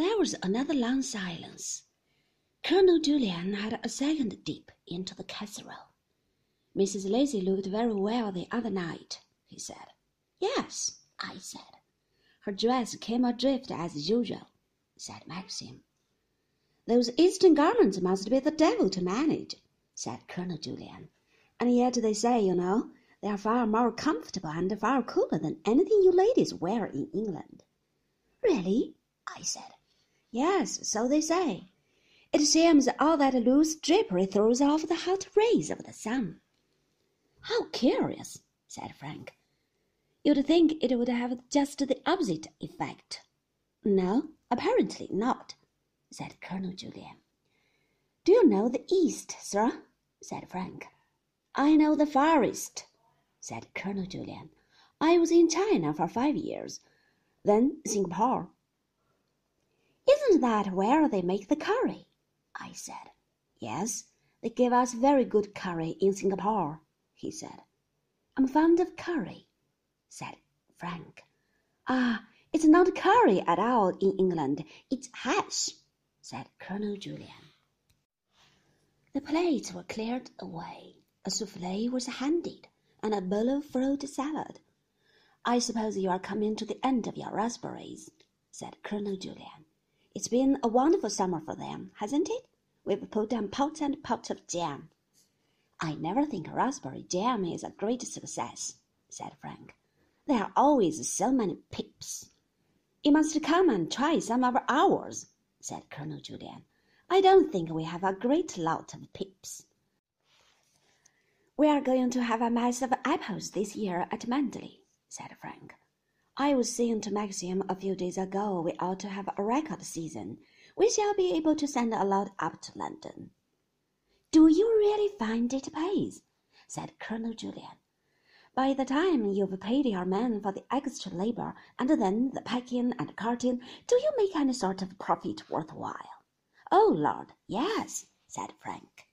There was another long silence. Colonel Julyan had a second dip into the casserole. Mrs. Lacy looked very well the other night, he said. Yes, I said. Her dress came adrift as usual, said Maxim. Those Eastern garments must be the devil to manage, said Colonel Julyan. And yet they say, you know, they are far more comfortable and far cooler than anything you ladies wear in England. Really? I said. Yes, so they say. It seems all that loose drapery throws off the hot rays of the sun. How curious, said Frank. You'd think it would have just the opposite effect. No, apparently not, said Colonel Julyan. Do you know the East, sir? said Frank. I know the Far East, said Colonel Julyan. I was in China for five years, then Singapore. Isn't that where they make the curry? I said. Yes, they give us very good curry in Singapore, he said. I'm fond of curry, said Frank. Ah, it's not curry at all in England, it's hash, said Colonel Julyan. The plates were cleared away, a souffle was handed, and a bowl of fruit salad. I suppose you are coming to the end of your raspberries, said Colonel Julyan. It's been a wonderful summer for them, hasn't it? We've put down pots and pots of jam. I never think raspberry jam is a great success, said Frank. There are always so many pips. You must come and try some of ours, said Colonel Julyan. I don't think we have a great lot of pips. We are going to have a mess of apples this year at Manderley, said Frank. I was saying to Maxim a few days ago we ought to have a record season. We shall be able to send a lot up to London. Do you really find it pays? said Colonel Julyan. By the time you've paid your men for the extra labor and then the packing and carting, do you make any sort of profit worthwhile? Oh, Lord, yes, said Frank.